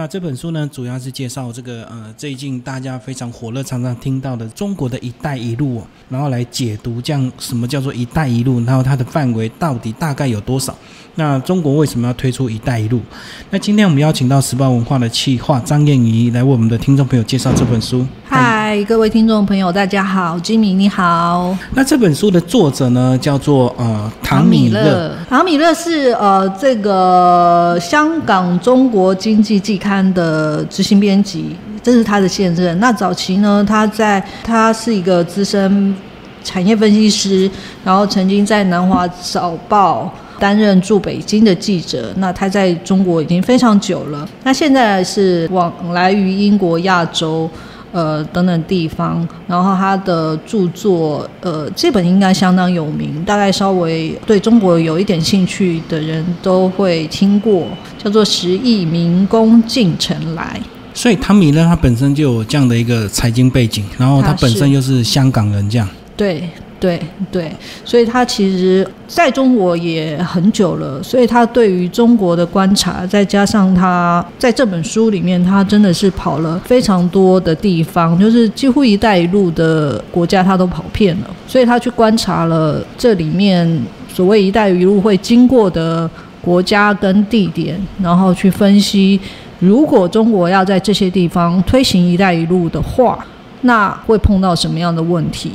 那这本书呢，主要是介绍这个呃最近大家非常火热、常常听到的中国的一带一路，然后来解读这样什么叫做一带一路，然后它的范围到底大概有多少？那中国为什么要推出一带一路？那今天我们邀请到时报文化的企划张燕妮来为我们的听众朋友介绍这本书。嗨，各位听众朋友，大家好，金米你好。那这本书的作者呢，叫做呃唐米勒。唐米勒是呃这个香港中国经济季刊的执行编辑，这是他的现任。那早期呢，他在他是一个资深产业分析师，然后曾经在南华早报担任驻北京的记者。那他在中国已经非常久了。那现在是往来于英国、亚洲。呃，等等地方，然后他的著作，呃，这本应该相当有名，大概稍微对中国有一点兴趣的人都会听过，叫做《十亿民工进城来》。所以汤米呢，他本身就有这样的一个财经背景，然后他本身又是香港人，这样。对。对对，所以他其实在中国也很久了，所以他对于中国的观察，再加上他在这本书里面，他真的是跑了非常多的地方，就是几乎“一带一路”的国家他都跑遍了，所以他去观察了这里面所谓“一带一路”会经过的国家跟地点，然后去分析，如果中国要在这些地方推行“一带一路”的话，那会碰到什么样的问题？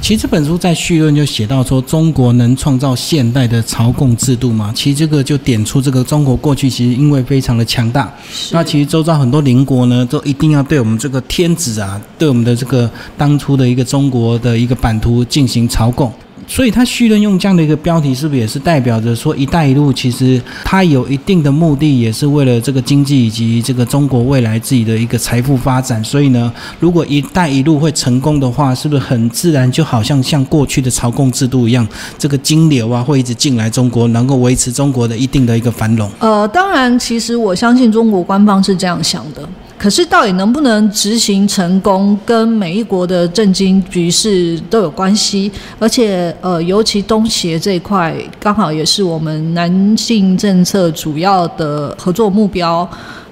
其实这本书在序论就写到说，中国能创造现代的朝贡制度吗？其实这个就点出这个中国过去其实因为非常的强大，那其实周遭很多邻国呢都一定要对我们这个天子啊，对我们的这个当初的一个中国的一个版图进行朝贡。所以，他序论用这样的一个标题，是不是也是代表着说，“一带一路”其实它有一定的目的，也是为了这个经济以及这个中国未来自己的一个财富发展。所以呢，如果“一带一路”会成功的话，是不是很自然，就好像像过去的朝贡制度一样，这个金流啊会一直进来中国，能够维持中国的一定的一个繁荣？呃，当然，其实我相信中国官方是这样想的。可是，到底能不能执行成功，跟每一国的政经局势都有关系。而且，呃，尤其东协这一块，刚好也是我们男性政策主要的合作目标。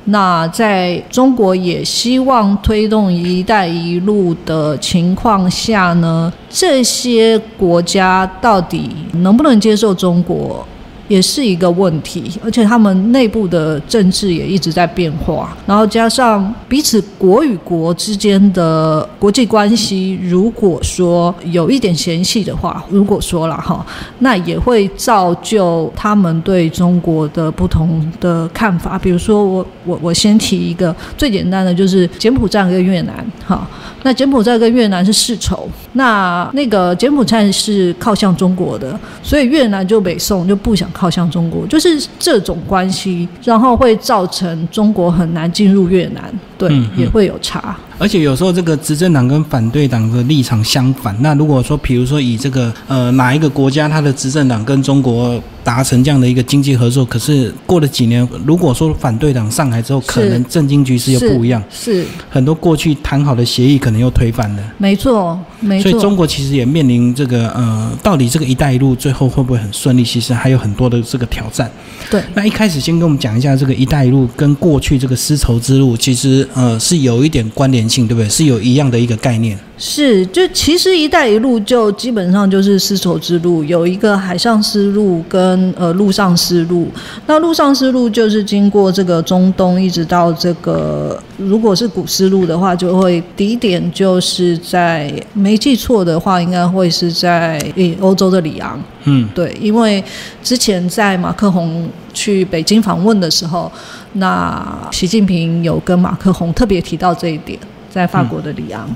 那在中国也希望推动“一带一路”的情况下呢，这些国家到底能不能接受中国？也是一个问题，而且他们内部的政治也一直在变化，然后加上彼此国与国之间的国际关系，如果说有一点嫌隙的话，如果说了哈，那也会造就他们对中国的不同的看法。比如说，我我我先提一个最简单的，就是柬埔寨跟越南哈。那柬埔寨跟越南是世仇，那那个柬埔寨是靠向中国的，所以越南就北宋就不想靠向中国，就是这种关系，然后会造成中国很难进入越南，对，也会有差。而且有时候这个执政党跟反对党的立场相反，那如果说比如说以这个呃哪一个国家它的执政党跟中国达成这样的一个经济合作，可是过了几年，如果说反对党上台之后，可能政经局势又不一样，是很多过去谈好的协议可能又推翻了。没错，没错。所以中国其实也面临这个呃，到底这个“一带一路”最后会不会很顺利？其实还有很多的这个挑战。对。那一开始先跟我们讲一下这个“一带一路”跟过去这个丝绸之路，其实呃是有一点关联。性对不对？是有一样的一个概念。是，就其实“一带一路”就基本上就是丝绸之路，有一个海上丝路跟呃陆上丝路。那陆上丝路就是经过这个中东，一直到这个，如果是古丝路的话，就会第一点就是在没记错的话，应该会是在欧洲的里昂。嗯，对，因为之前在马克宏去北京访问的时候，那习近平有跟马克宏特别提到这一点。在法国的里昂，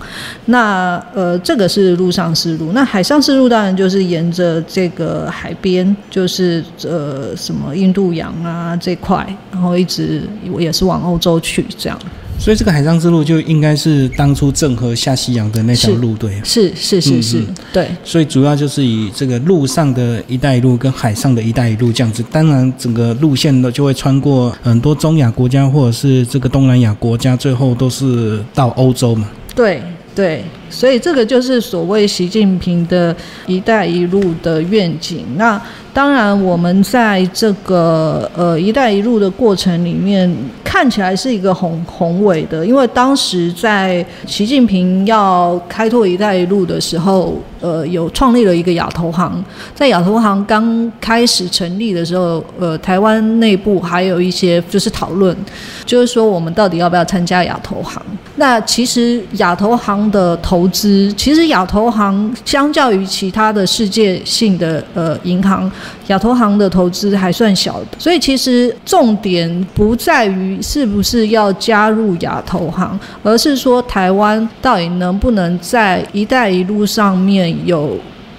那呃，这个是陆上丝路，那海上丝路当然就是沿着这个海边，就是呃什么印度洋啊这块，然后一直也是往欧洲去这样。所以这个海上之路就应该是当初郑和下西洋的那条路，对？是是是是，对。所以主要就是以这个陆上的一带一路跟海上的一带一路这样子，当然整个路线呢就会穿过很多中亚国家或者是这个东南亚国家，最后都是到欧洲嘛。对对，所以这个就是所谓习近平的一带一路的愿景。那当然，我们在这个呃“一带一路”的过程里面，看起来是一个宏宏伟的，因为当时在习近平要开拓“一带一路”的时候，呃，有创立了一个亚投行。在亚投行刚开始成立的时候，呃，台湾内部还有一些就是讨论，就是说我们到底要不要参加亚投行？那其实亚投行的投资，其实亚投行相较于其他的世界性的呃银行。亚投行的投资还算小的，所以其实重点不在于是不是要加入亚投行，而是说台湾到底能不能在“一带一路”上面有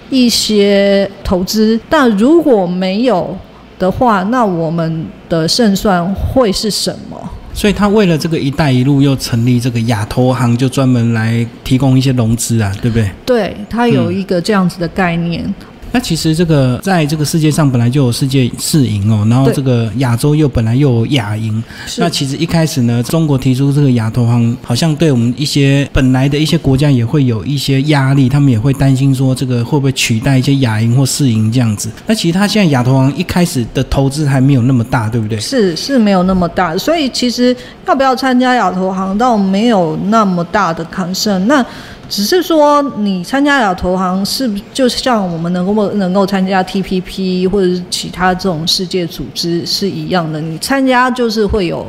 一些投资。但如果没有的话，那我们的胜算会是什么？所以他为了这个“一带一路”又成立这个亚投行，就专门来提供一些融资啊，对不对？对，他有一个这样子的概念。那其实这个在这个世界上本来就有世界四赢哦，然后这个亚洲又本来又有亚银。那其实一开始呢，中国提出这个亚投行，好像对我们一些本来的一些国家也会有一些压力，他们也会担心说这个会不会取代一些亚银或世银这样子。那其实他现在亚投行一开始的投资还没有那么大，对不对？是是没有那么大，所以其实要不要参加亚投行倒没有那么大的 concern。那只是说，你参加了投行是不就像我们能够能够参加 TPP 或者是其他这种世界组织是一样的？你参加就是会有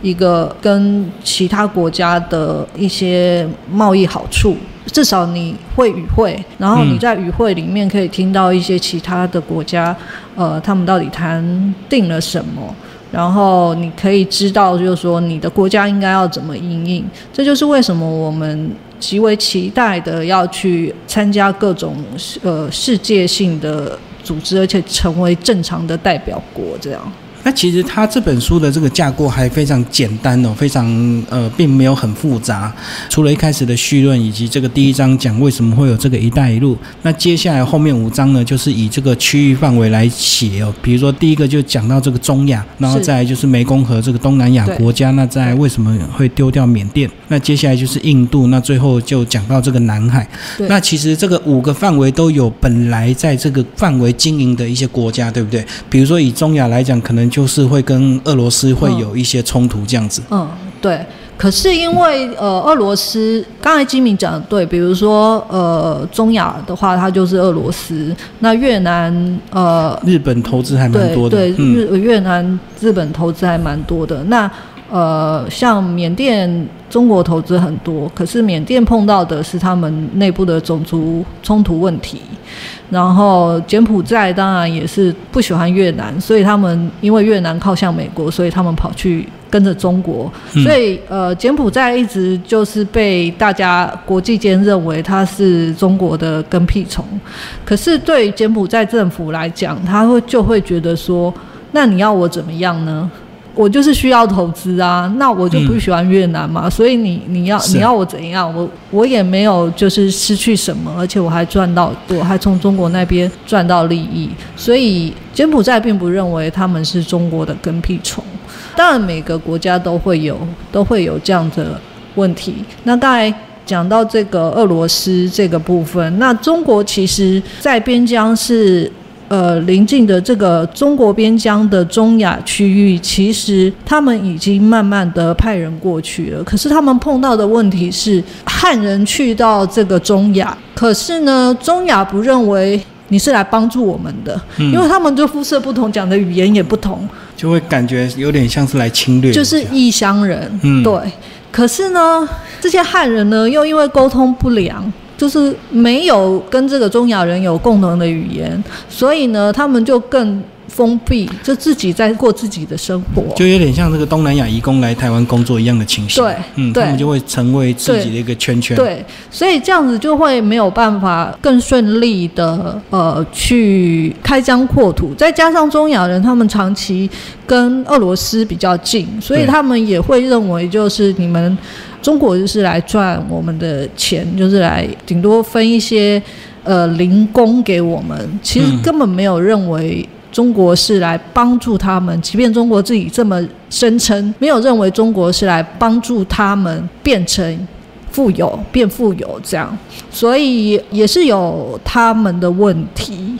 一个跟其他国家的一些贸易好处，至少你会与会，然后你在与会里面可以听到一些其他的国家，呃，他们到底谈定了什么，然后你可以知道，就是说你的国家应该要怎么应应。这就是为什么我们。极为期待的要去参加各种呃世界性的组织，而且成为正常的代表国，这样。那其实他这本书的这个架构还非常简单哦，非常呃，并没有很复杂。除了一开始的序论以及这个第一章讲为什么会有这个“一带一路”，那接下来后面五章呢，就是以这个区域范围来写哦。比如说第一个就讲到这个中亚，然后再就是湄公河这个东南亚国家，那在为什么会丢掉缅甸？那接下来就是印度，那最后就讲到这个南海。那其实这个五个范围都有本来在这个范围经营的一些国家，对不对？比如说以中亚来讲，可能就是会跟俄罗斯会有一些冲突这样子。嗯，对。可是因为呃，俄罗斯刚才金明讲的对，比如说呃，中亚的话，它就是俄罗斯。那越南呃，日本投资还蛮多的。对，日越南日本投资还蛮多的。那呃，像缅甸，中国投资很多，可是缅甸碰到的是他们内部的种族冲突问题。然后柬埔寨当然也是不喜欢越南，所以他们因为越南靠向美国，所以他们跑去跟着中国。所以呃，柬埔寨一直就是被大家国际间认为它是中国的跟屁虫。可是对柬埔寨政府来讲，他会就会觉得说，那你要我怎么样呢？我就是需要投资啊，那我就不喜欢越南嘛，所以你你要你要我怎样，我我也没有就是失去什么，而且我还赚到，我还从中国那边赚到利益，所以柬埔寨并不认为他们是中国的跟屁虫。当然每个国家都会有都会有这样的问题。那刚才讲到这个俄罗斯这个部分，那中国其实在边疆是。呃，临近的这个中国边疆的中亚区域，其实他们已经慢慢的派人过去了。可是他们碰到的问题是，汉人去到这个中亚，可是呢，中亚不认为你是来帮助我们的，因为他们就肤色不同，讲的语言也不同，就会感觉有点像是来侵略，就是异乡人。嗯，对。可是呢，这些汉人呢，又因为沟通不良。就是没有跟这个中亚人有共同的语言，所以呢，他们就更封闭，就自己在过自己的生活，就有点像这个东南亚移工来台湾工作一样的情形。对，嗯，他们就会成为自己的一个圈圈。对，所以这样子就会没有办法更顺利的呃去开疆扩土。再加上中亚人他们长期跟俄罗斯比较近，所以他们也会认为就是你们。中国就是来赚我们的钱，就是来顶多分一些呃零工给我们。其实根本没有认为中国是来帮助他们，即便中国自己这么声称，没有认为中国是来帮助他们变成富有、变富有这样。所以也是有他们的问题。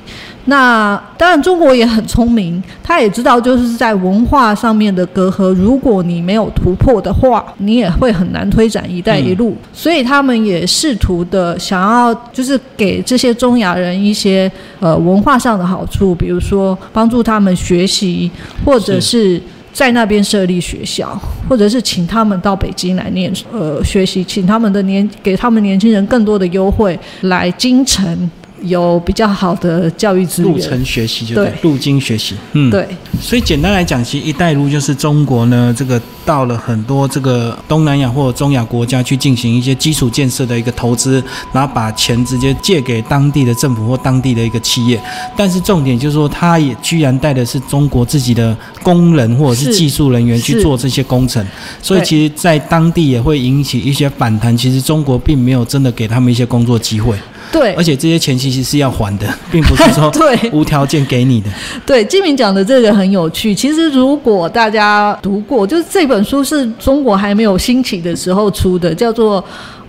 那当然，中国也很聪明，他也知道就是在文化上面的隔阂，如果你没有突破的话，你也会很难推展“一带一路”。所以他们也试图的想要，就是给这些中亚人一些呃文化上的好处，比如说帮助他们学习，或者是在那边设立学校，或者是请他们到北京来念呃学习，请他们的年给他们年轻人更多的优惠，来京城。有比较好的教育资源，路程学习就对，路径学习，嗯，对。所以简单来讲，其实“一带一路”就是中国呢，这个到了很多这个东南亚或者中亚国家去进行一些基础建设的一个投资，然后把钱直接借给当地的政府或当地的一个企业。但是重点就是说，他也居然带的是中国自己的工人或者是技术人员去做这些工程，所以其实，在当地也会引起一些反弹。其实中国并没有真的给他们一些工作机会。对，而且这些钱其实是要还的，并不是说 对无条件给你的。对，金明讲的这个很有趣。其实如果大家读过，就是这本书是中国还没有兴起的时候出的，叫做《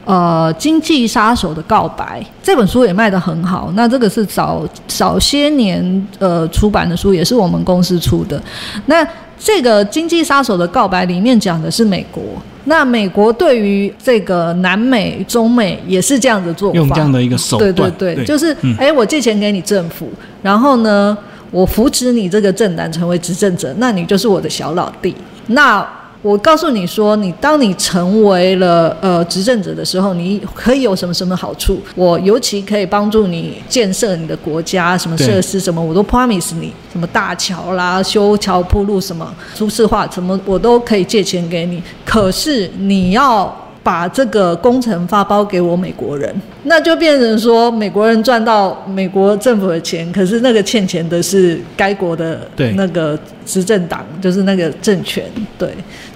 呃经济杀手的告白》。这本书也卖得很好。那这个是早早些年呃出版的书，也是我们公司出的。那这个《经济杀手的告白》里面讲的是美国。那美国对于这个南美、中美也是这样的做法，用这样的一个手段，对对对，就是哎，我借钱给你政府，然后呢，我扶持你这个政党成为执政者，那你就是我的小老弟。那我告诉你说，你当你成为了呃执政者的时候，你可以有什么什么好处？我尤其可以帮助你建设你的国家，什么设施什么，我都 promise 你，什么大桥啦、修桥铺路什么，都市化什么，我都可以借钱给你。可是你要。把这个工程发包给我美国人，那就变成说美国人赚到美国政府的钱，可是那个欠钱的是该国的那个执政党，就是那个政权，对，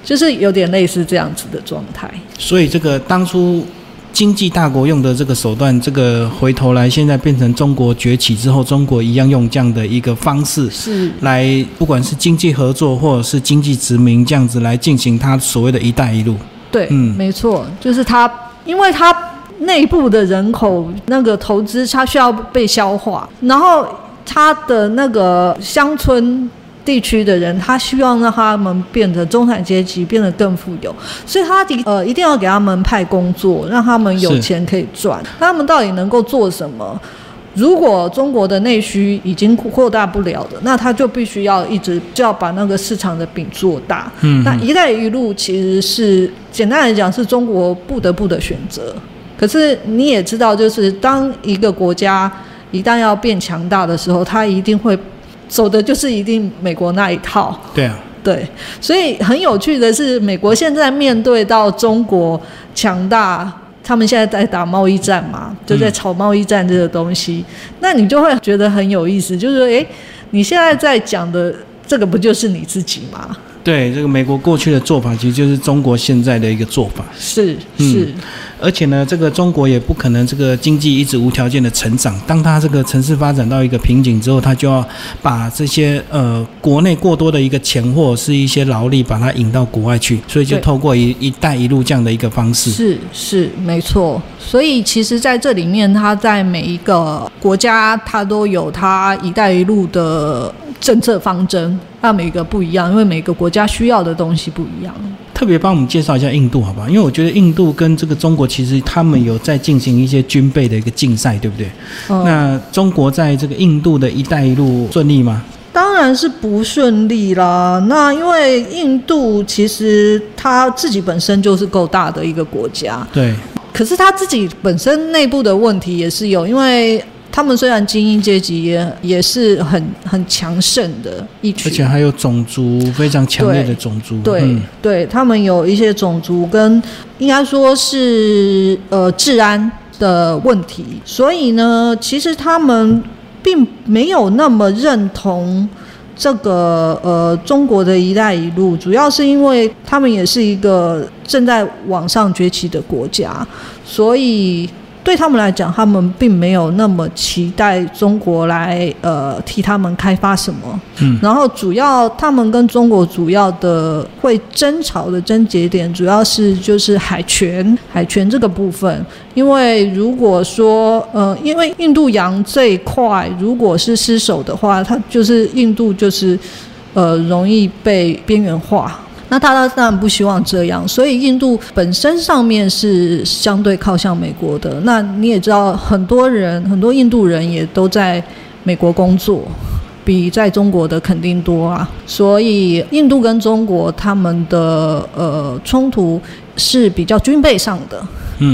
就是有点类似这样子的状态。所以这个当初经济大国用的这个手段，这个回头来现在变成中国崛起之后，中国一样用这样的一个方式，是来不管是经济合作或者是经济殖民这样子来进行它所谓的一带一路。对，嗯，没错，就是它，因为它内部的人口那个投资，它需要被消化，然后它的那个乡村地区的人，他希望让他们变得中产阶级，变得更富有，所以他的呃一定要给他们派工作，让他们有钱可以赚。他们到底能够做什么？如果中国的内需已经扩大不了的，那他就必须要一直就要把那个市场的饼做大。嗯，那“一带一路”其实是简单来讲是中国不得不的选择。可是你也知道，就是当一个国家一旦要变强大的时候，它一定会走的就是一定美国那一套。对啊，对。所以很有趣的是，美国现在面对到中国强大。他们现在在打贸易战嘛，就在炒贸易战这个东西，那你就会觉得很有意思，就是说，哎，你现在在讲的这个不就是你自己吗？对，这个美国过去的做法，其实就是中国现在的一个做法。是是。而且呢，这个中国也不可能这个经济一直无条件的成长。当它这个城市发展到一个瓶颈之后，它就要把这些呃国内过多的一个钱或者是一些劳力，把它引到国外去。所以就透过一一带一路这样的一个方式。是是没错。所以其实在这里面，它在每一个国家，它都有它一带一路的政策方针。那每个不一样，因为每个国家需要的东西不一样。特别帮我们介绍一下印度，好不好？因为我觉得印度跟这个中国其实他们有在进行一些军备的一个竞赛，对不对？那中国在这个印度的一带一路顺利吗？当然是不顺利啦。那因为印度其实它自己本身就是够大的一个国家，对。可是它自己本身内部的问题也是有，因为。他们虽然精英阶级也也是很很强盛的一群，而且还有种族非常强烈的种族，对对，他们有一些种族跟应该说是呃治安的问题，所以呢，其实他们并没有那么认同这个呃中国的一带一路，主要是因为他们也是一个正在往上崛起的国家，所以。对他们来讲，他们并没有那么期待中国来呃替他们开发什么。嗯，然后主要他们跟中国主要的会争吵的症结点，主要是就是海权，海权这个部分。因为如果说呃，因为印度洋这一块如果是失守的话，它就是印度就是呃容易被边缘化。那他当然不希望这样，所以印度本身上面是相对靠向美国的。那你也知道，很多人很多印度人也都在美国工作，比在中国的肯定多啊。所以印度跟中国他们的呃冲突是比较军备上的。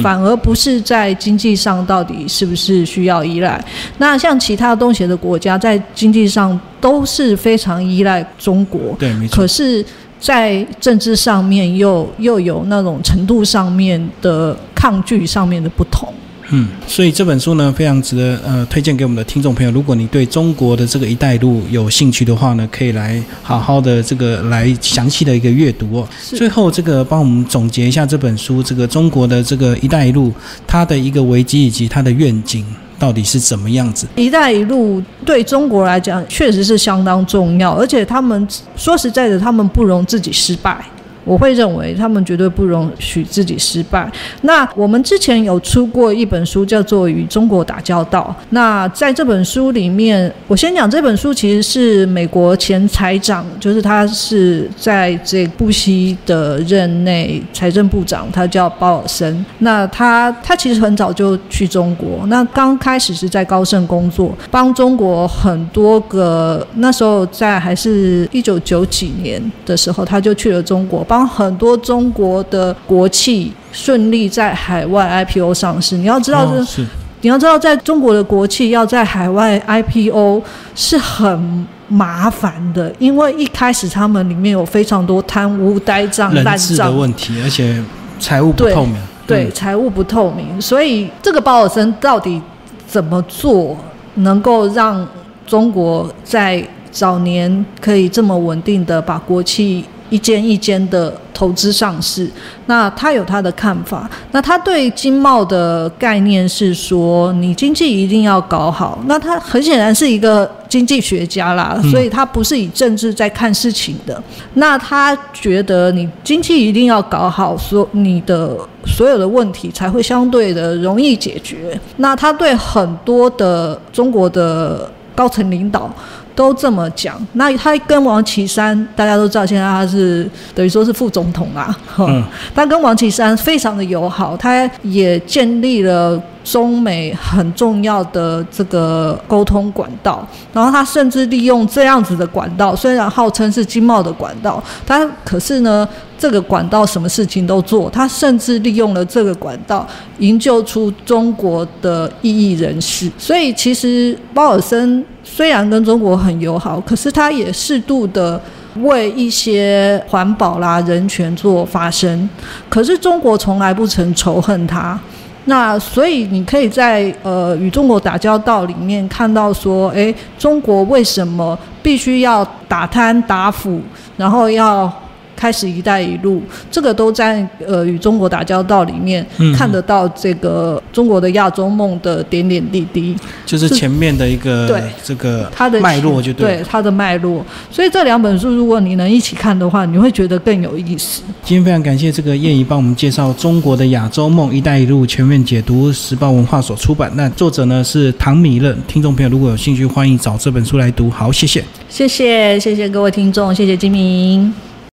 反而不是在经济上到底是不是需要依赖？那像其他东协的国家在经济上都是非常依赖中国，对，没错。可是，在政治上面又又有那种程度上面的抗拒上面的不同。嗯，所以这本书呢，非常值得呃推荐给我们的听众朋友。如果你对中国的这个“一带一路”有兴趣的话呢，可以来好好的这个来详细的一个阅读哦。最后，这个帮我们总结一下这本书，这个中国的这个“一带一路”它的一个危机以及它的愿景到底是怎么样子？“一带一路”对中国来讲确实是相当重要，而且他们说实在的，他们不容自己失败。我会认为他们绝对不容许自己失败。那我们之前有出过一本书，叫做《与中国打交道》。那在这本书里面，我先讲这本书其实是美国前财长，就是他是在这布希的任内财政部长，他叫鲍尔森。那他他其实很早就去中国，那刚开始是在高盛工作，帮中国很多个那时候在还是一九九几年的时候，他就去了中国帮。很多中国的国企顺利在海外 IPO 上市。你要知道，是你要知道，在中国的国企要在海外 IPO 是很麻烦的，因为一开始他们里面有非常多贪污、呆账、烂账的问题，而且财务不透明。对，财务不透明，所以这个保尔森到底怎么做能够让中国在早年可以这么稳定的把国企？一间一间的投资上市，那他有他的看法。那他对经贸的概念是说，你经济一定要搞好。那他很显然是一个经济学家啦，所以他不是以政治在看事情的。那他觉得你经济一定要搞好，所你的所有的问题才会相对的容易解决。那他对很多的中国的高层领导。都这么讲，那他跟王岐山，大家都知道，现在他是等于说是副总统啦。嗯，他跟王岐山非常的友好，他也建立了。中美很重要的这个沟通管道，然后他甚至利用这样子的管道，虽然号称是经贸的管道，他可是呢，这个管道什么事情都做，他甚至利用了这个管道营救出中国的异议人士。所以其实鲍尔森虽然跟中国很友好，可是他也适度的为一些环保啦、人权做发声。可是中国从来不曾仇恨他。那所以你可以在呃与中国打交道里面看到说，诶，中国为什么必须要打贪打腐，然后要。开始“一带一路”，这个都在呃与中国打交道里面看得到这个中国的亚洲梦的点点滴滴，就是前面的一个对这个它的脉络就对它的脉络。所以这两本书如果你能一起看的话，你会觉得更有意思。今天非常感谢这个叶怡帮我们介绍中国的亚洲梦“一带一路”全面解读，时报文化所出版。那作者呢是唐米勒。听众朋友如果有兴趣，欢迎找这本书来读。好，谢谢，谢谢，谢谢各位听众，谢谢金明。